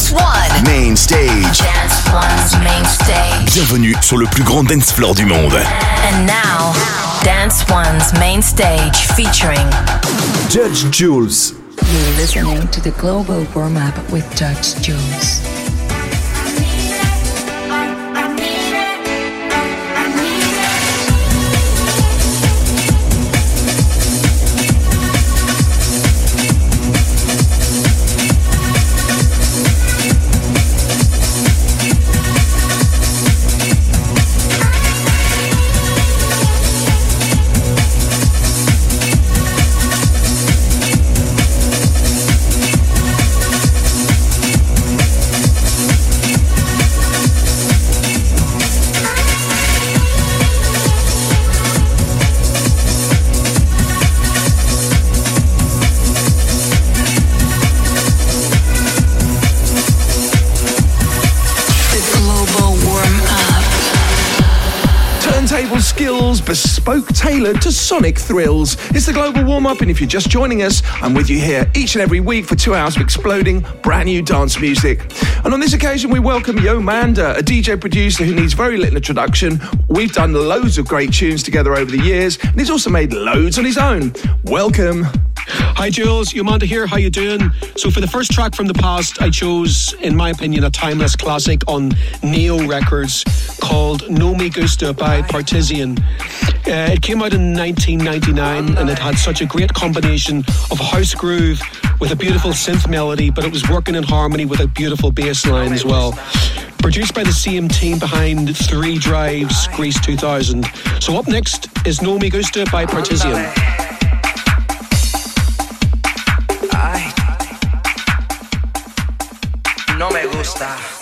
Dance One. Main stage. Dance One's main stage. Bienvenue sur le plus grand dance floor du monde. And now, Dance One's main stage featuring Judge Jules. You're listening to the Global Warm Up with Judge Jules. Bespoke tailored to sonic thrills. It's the global warm up, and if you're just joining us, I'm with you here each and every week for two hours of exploding brand new dance music. And on this occasion, we welcome Yomanda, a DJ producer who needs very little introduction. We've done loads of great tunes together over the years, and he's also made loads on his own. Welcome. Hi Jules, Yomanda here. How you doing? So for the first track from the past, I chose, in my opinion, a timeless classic on Neo Records called No Me Gusta by Partizan. Uh, it came out in 1999 and it had such a great combination of house groove with a beautiful synth melody, but it was working in harmony with a beautiful bass line as well. Produced by the same team behind Three Drives Greece 2000. So up next is No Me Gusta by Partizan. no me gusta.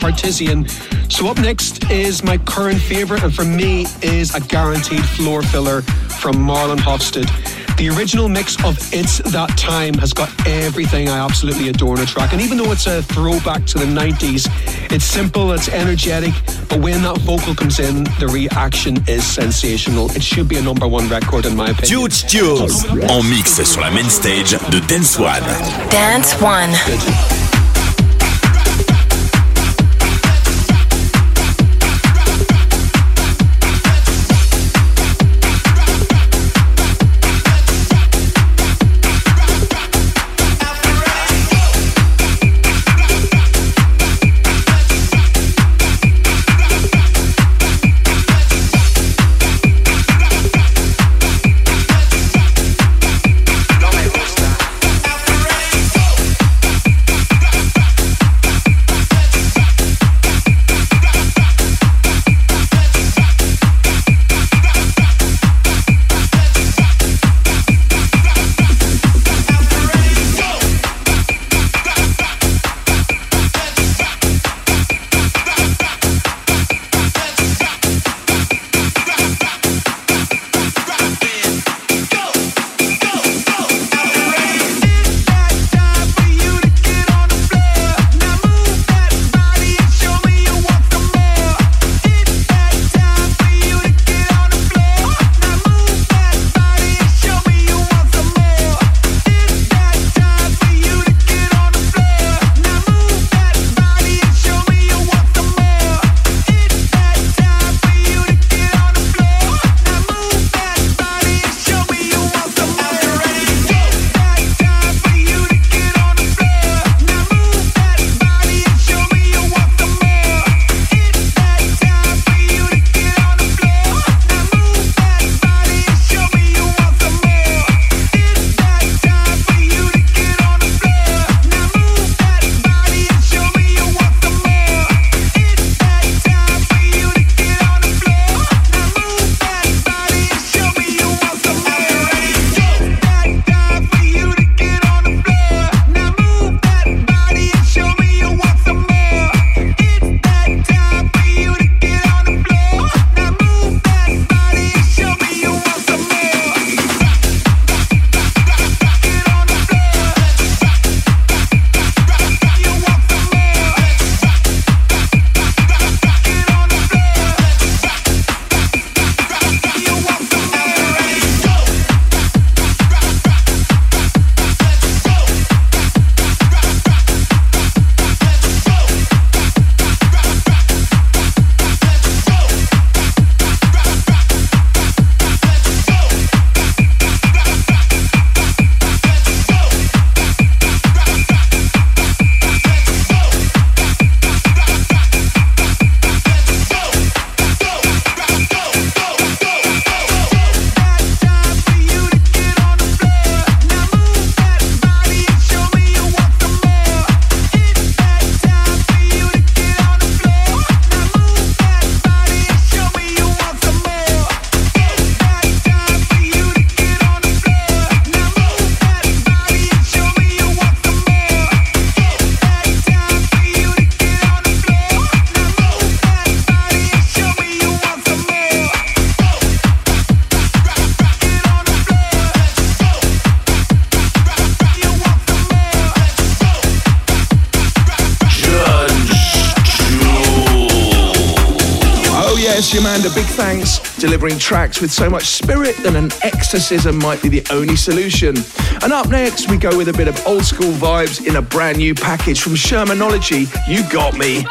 Partizan. So up next is my current favourite, and for me is a guaranteed floor filler from Marlon Hofstede. The original mix of It's That Time has got everything I absolutely adore in a track. And even though it's a throwback to the 90s, it's simple, it's energetic, but when that vocal comes in, the reaction is sensational. It should be a number one record in my opinion. Judge Jules, en mix sur la main stage de Dance One. Dance One. Good. Delivering tracks with so much spirit that an exorcism might be the only solution. And up next, we go with a bit of old school vibes in a brand new package from Shermanology. You got me.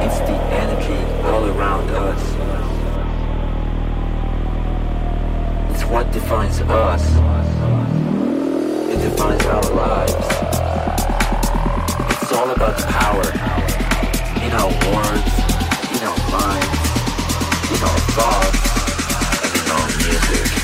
It's the energy all around us. It's what defines us. It defines our lives. It's all about power. You know words, You know minds, You know thoughts, and in our music.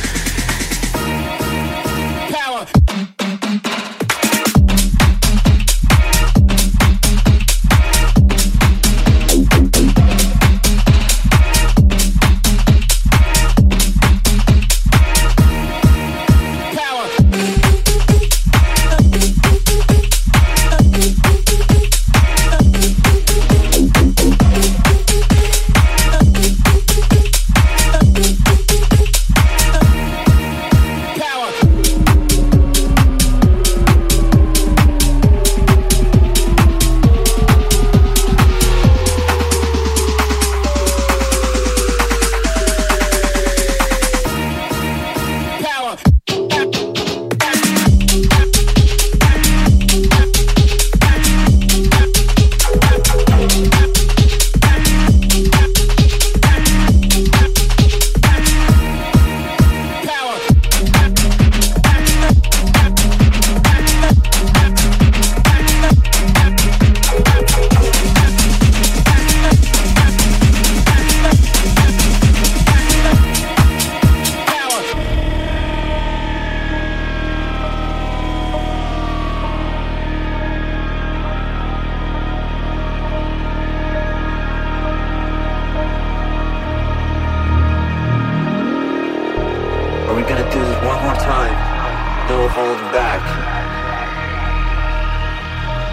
no hold back.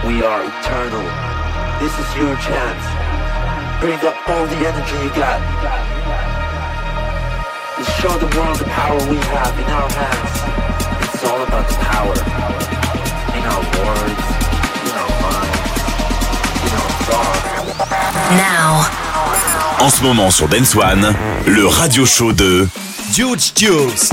We are eternal. This is your chance. Bring up all the energy you got. And show the world the power we have in our hands. It's all about the power. In our words, in our minds, in our thoughts. Now. En ce moment sur Dance One, le radio show de Huge Tunes.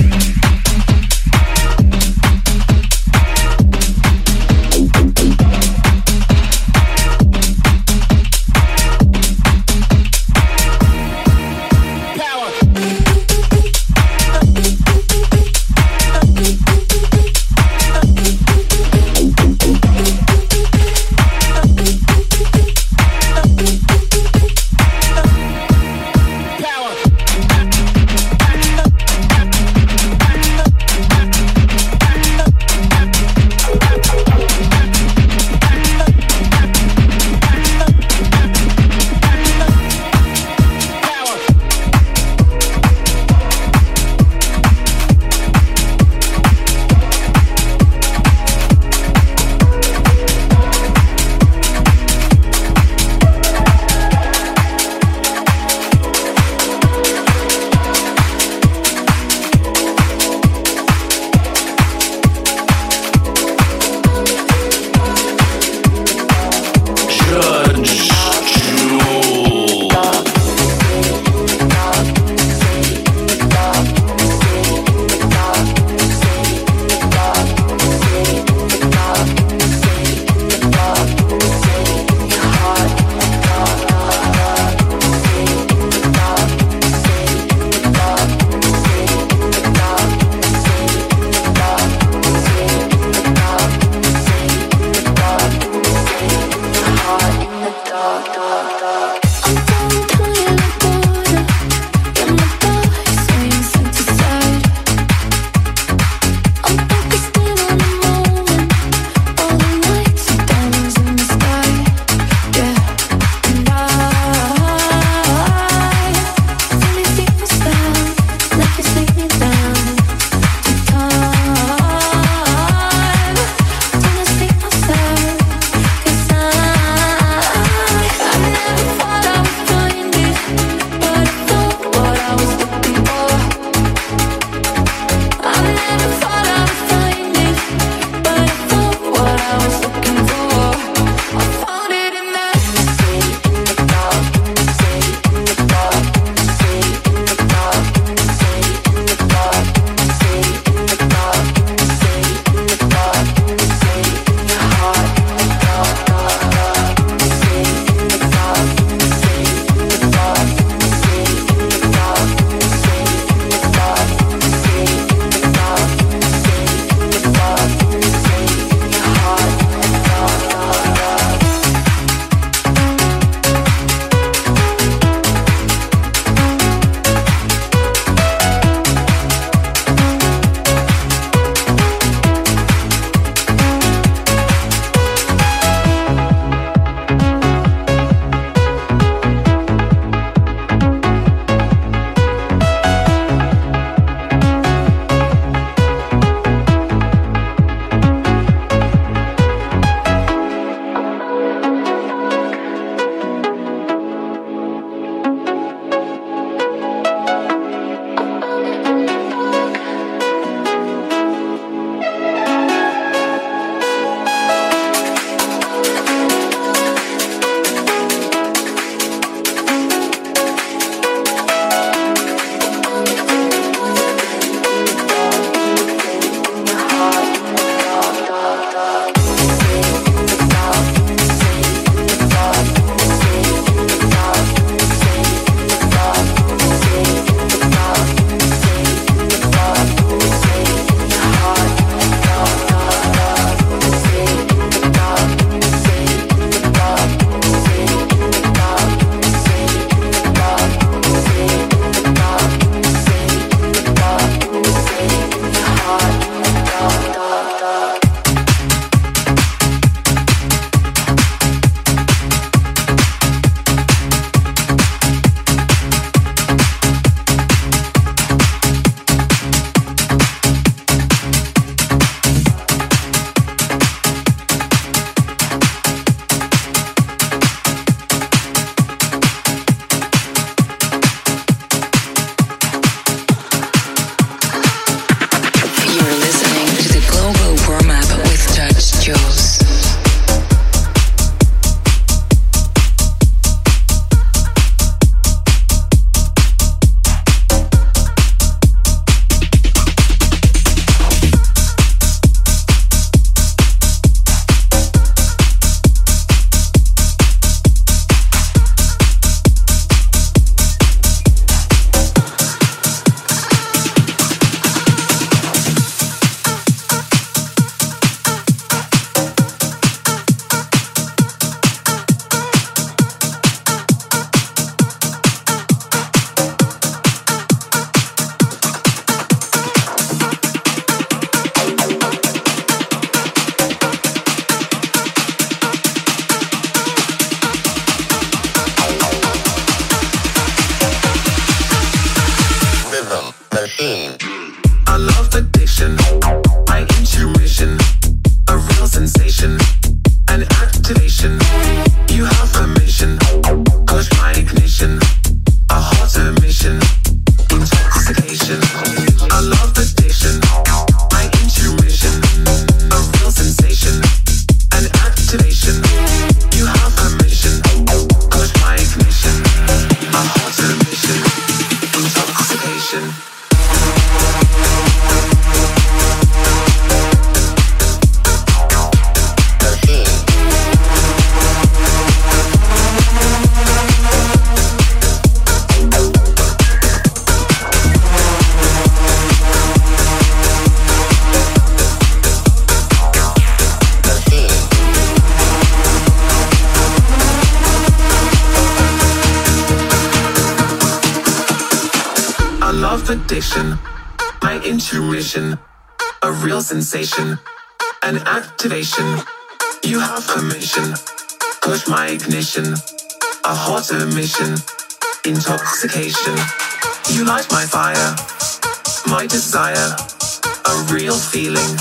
Feeling.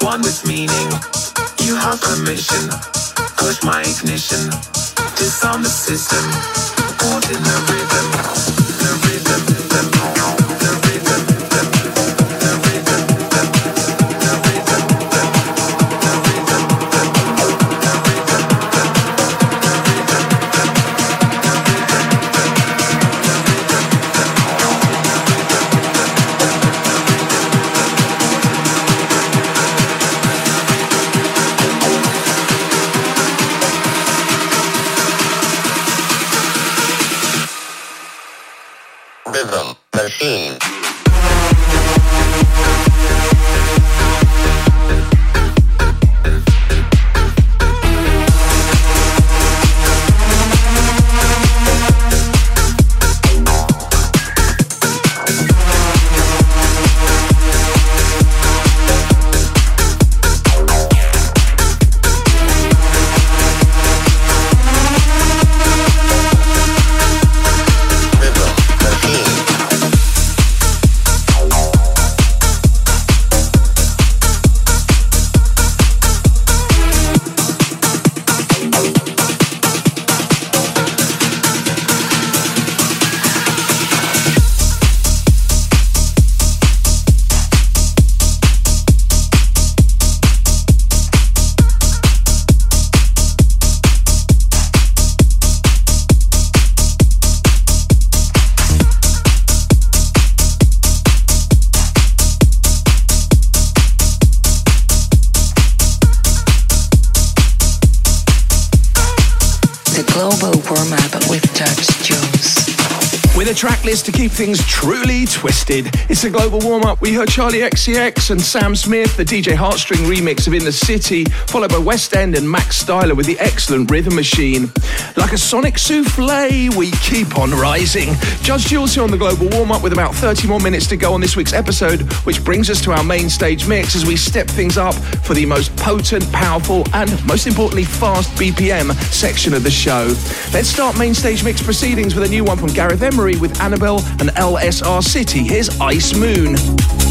One with meaning. You have permission. Push my ignition. Disarm the system. Caught in the rhythm. List to keep things truly twisted. It's a global warm up. We heard Charli XCX and Sam Smith, the DJ Heartstring remix of In the City, followed by West End and Max Styler with the excellent Rhythm Machine. Like a sonic souffle, we keep on rising. Judge Jules here on the global warm up with about 30 more minutes to go on this week's episode, which brings us to our main stage mix as we step things up for the most potent, powerful, and most importantly, fast BPM section of the show. Let's start main stage mix proceedings with a new one from Gareth Emery with Anna Annabelle and LSR City. Here's Ice Moon.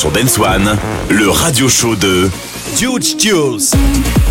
sur Dance One, le radio show de Huge Tunes.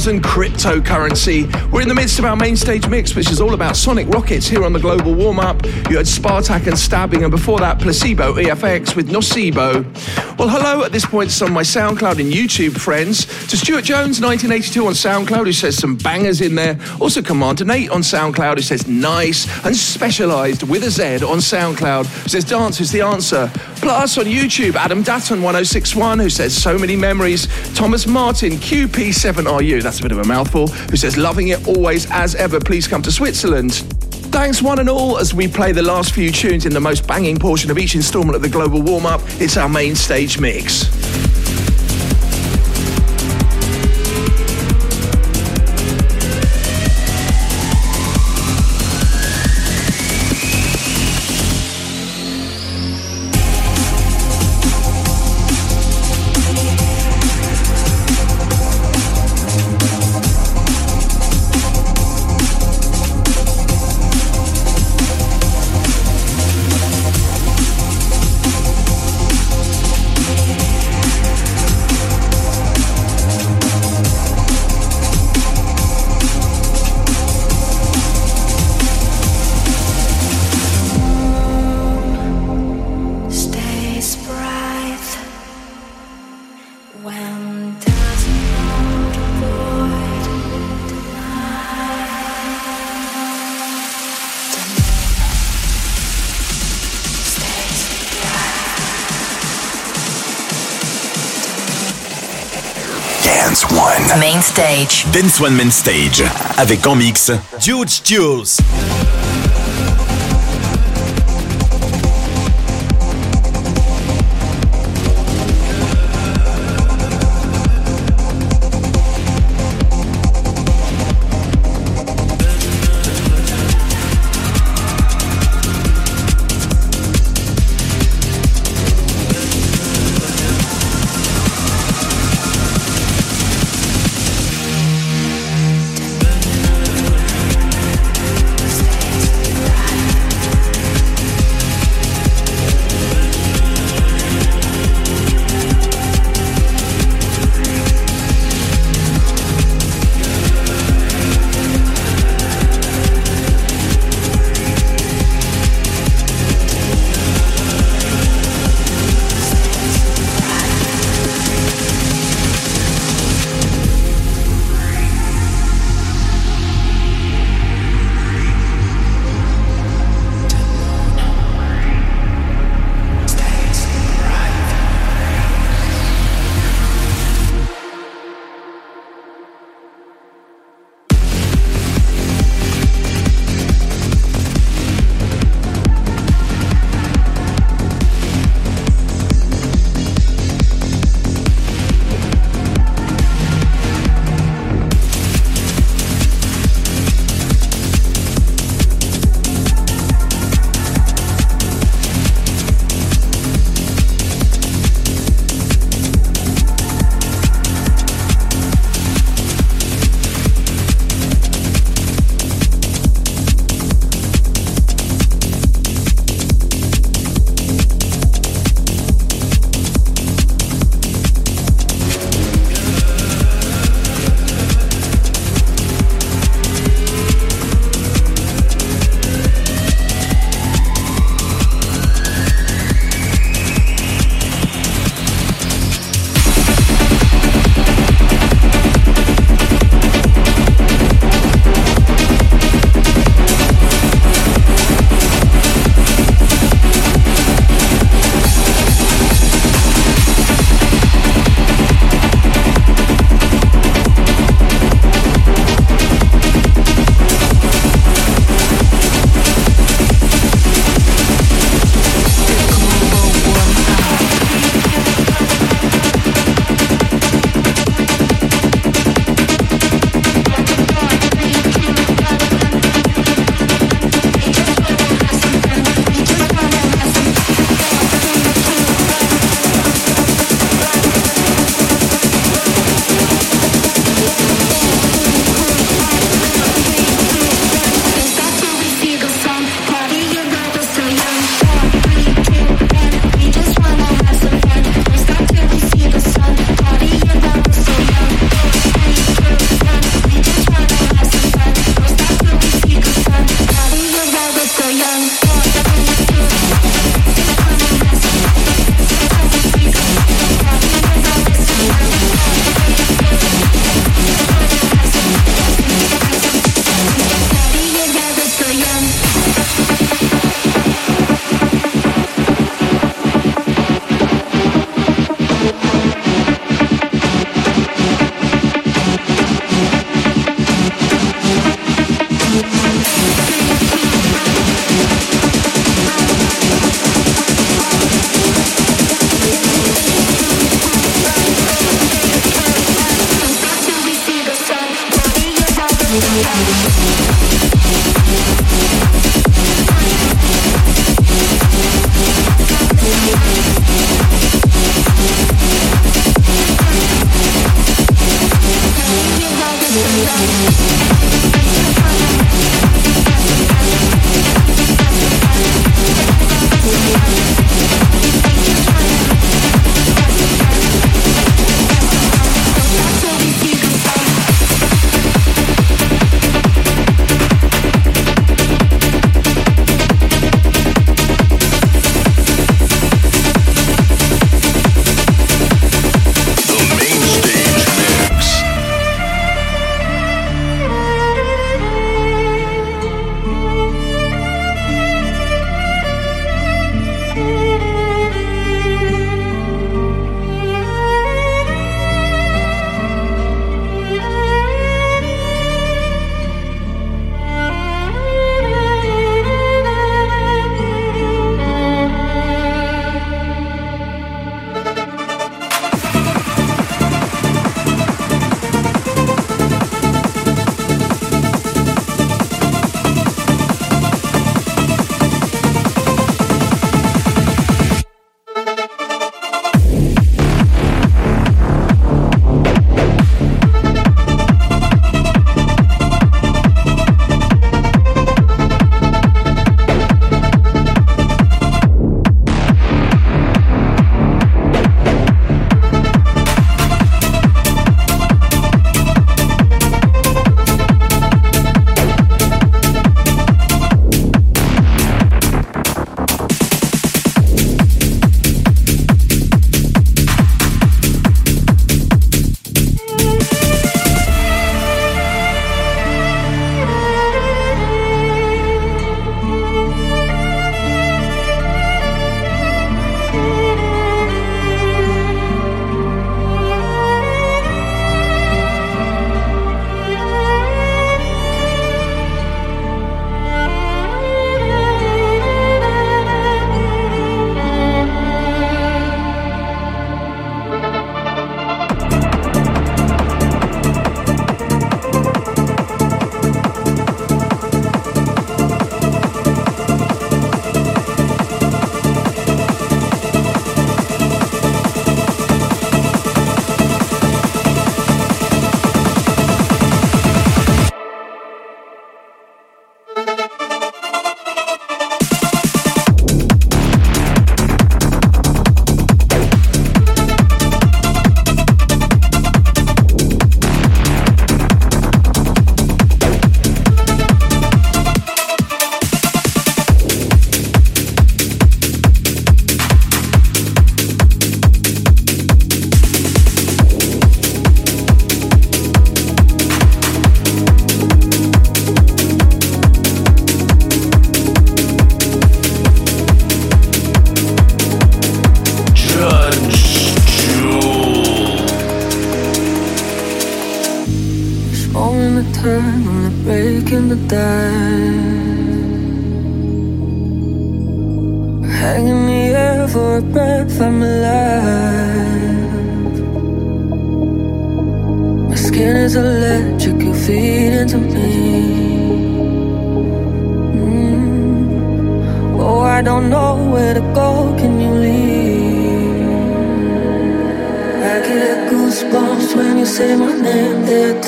2000 cryptocurrency. We're in the midst of our main stage mix, which is all about sonic rockets here on the global warm up. You had Spartak and Stabbing, and before that, Placebo EFX with Nocebo. Well, hello at this point to some of my SoundCloud and YouTube friends. To Stuart Jones, 1982 on SoundCloud, who says some bangers in there. Also, Commander Nate on SoundCloud, who says nice and specialised with a Z on SoundCloud, who says dance is the answer. Plus on YouTube, Adam Datton 1061, who says so many memories. Thomas Martin, QP7RU, that's a bit of a mouthful, who says loving it always as ever. Please come to Switzerland. Thanks, one and all, as we play the last few tunes in the most banging portion of each instalment of the Global Warm Up. It's our main stage mix. Stage. Dance One Main Stage. Avec en mix. Huge Jules. Thank you.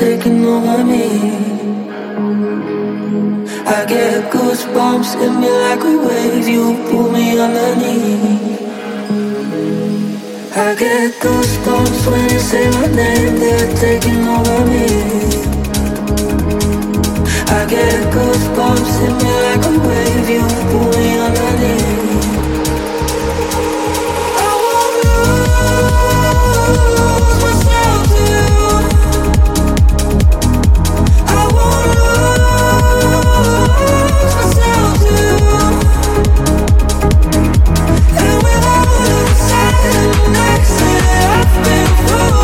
Taking over me. I get goosebumps in me like a wave. You pull me underneath. I get goosebumps when you say my name. They're taking over me. I get goosebumps in me like a wave. You pull me underneath. Been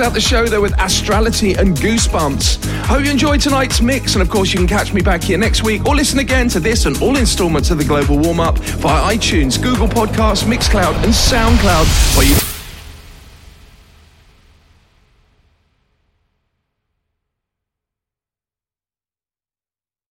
out the show there with Astrality and Goosebumps. Hope you enjoyed tonight's mix, and of course, you can catch me back here next week or listen again to this and all installments of the Global Warm Up via iTunes, Google Podcasts, Mixcloud, and SoundCloud, where you